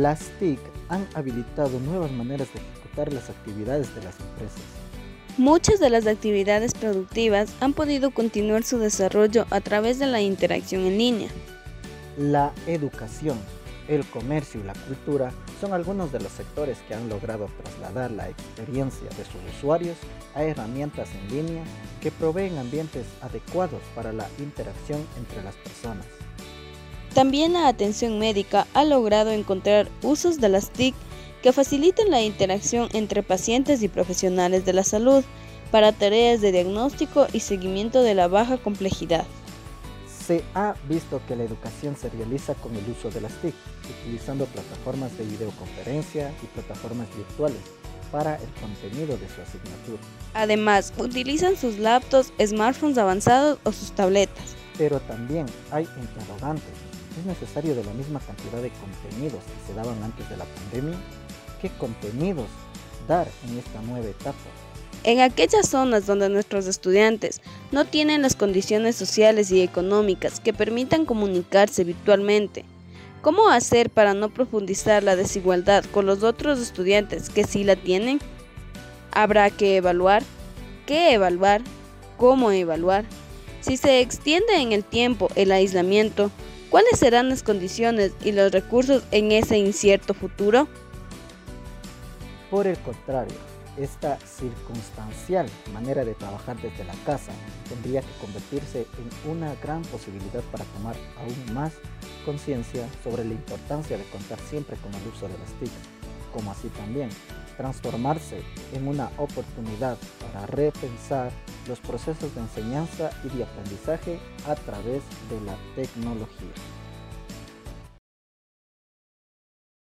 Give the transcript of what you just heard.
Las TIC han habilitado nuevas maneras de ejecutar las actividades de las empresas. Muchas de las actividades productivas han podido continuar su desarrollo a través de la interacción en línea. La educación, el comercio y la cultura son algunos de los sectores que han logrado trasladar la experiencia de sus usuarios a herramientas en línea que proveen ambientes adecuados para la interacción entre las personas. También la atención médica ha logrado encontrar usos de las TIC que faciliten la interacción entre pacientes y profesionales de la salud para tareas de diagnóstico y seguimiento de la baja complejidad. Se ha visto que la educación se realiza con el uso de las TIC, utilizando plataformas de videoconferencia y plataformas virtuales para el contenido de su asignatura. Además, utilizan sus laptops, smartphones avanzados o sus tabletas. Pero también hay interrogantes. ¿Es necesario de la misma cantidad de contenidos que se daban antes de la pandemia? ¿Qué contenidos dar en esta nueva etapa? En aquellas zonas donde nuestros estudiantes no tienen las condiciones sociales y económicas que permitan comunicarse virtualmente, ¿cómo hacer para no profundizar la desigualdad con los otros estudiantes que sí la tienen? Habrá que evaluar, qué evaluar, cómo evaluar. Si se extiende en el tiempo el aislamiento, ¿cuáles serán las condiciones y los recursos en ese incierto futuro? Por el contrario, esta circunstancial manera de trabajar desde la casa tendría que convertirse en una gran posibilidad para tomar aún más conciencia sobre la importancia de contar siempre con el uso de las TIC, como así también transformarse en una oportunidad para repensar los procesos de enseñanza y de aprendizaje a través de la tecnología.